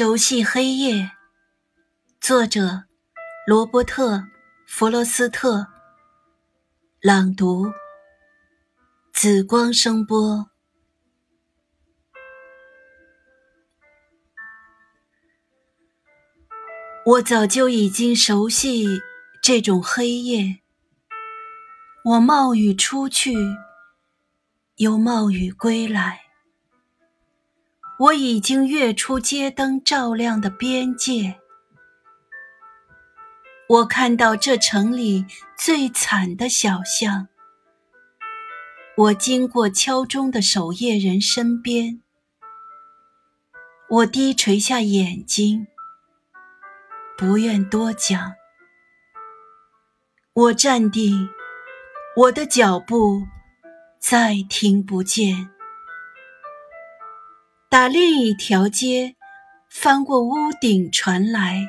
熟悉黑夜。作者：罗伯特·弗罗斯特。朗读：紫光声波。我早就已经熟悉这种黑夜。我冒雨出去，又冒雨归来。我已经跃出街灯照亮的边界，我看到这城里最惨的小巷。我经过敲钟的守夜人身边，我低垂下眼睛，不愿多讲。我站定，我的脚步再听不见。打另一条街，翻过屋顶传来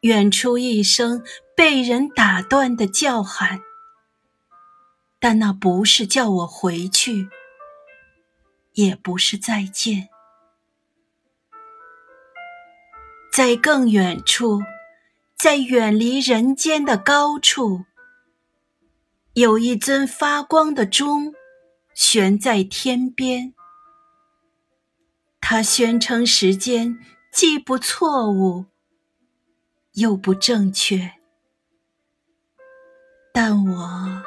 远处一声被人打断的叫喊，但那不是叫我回去，也不是再见。在更远处，在远离人间的高处，有一尊发光的钟悬在天边。他宣称时间既不错误，又不正确，但我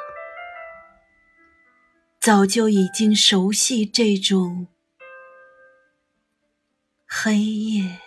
早就已经熟悉这种黑夜。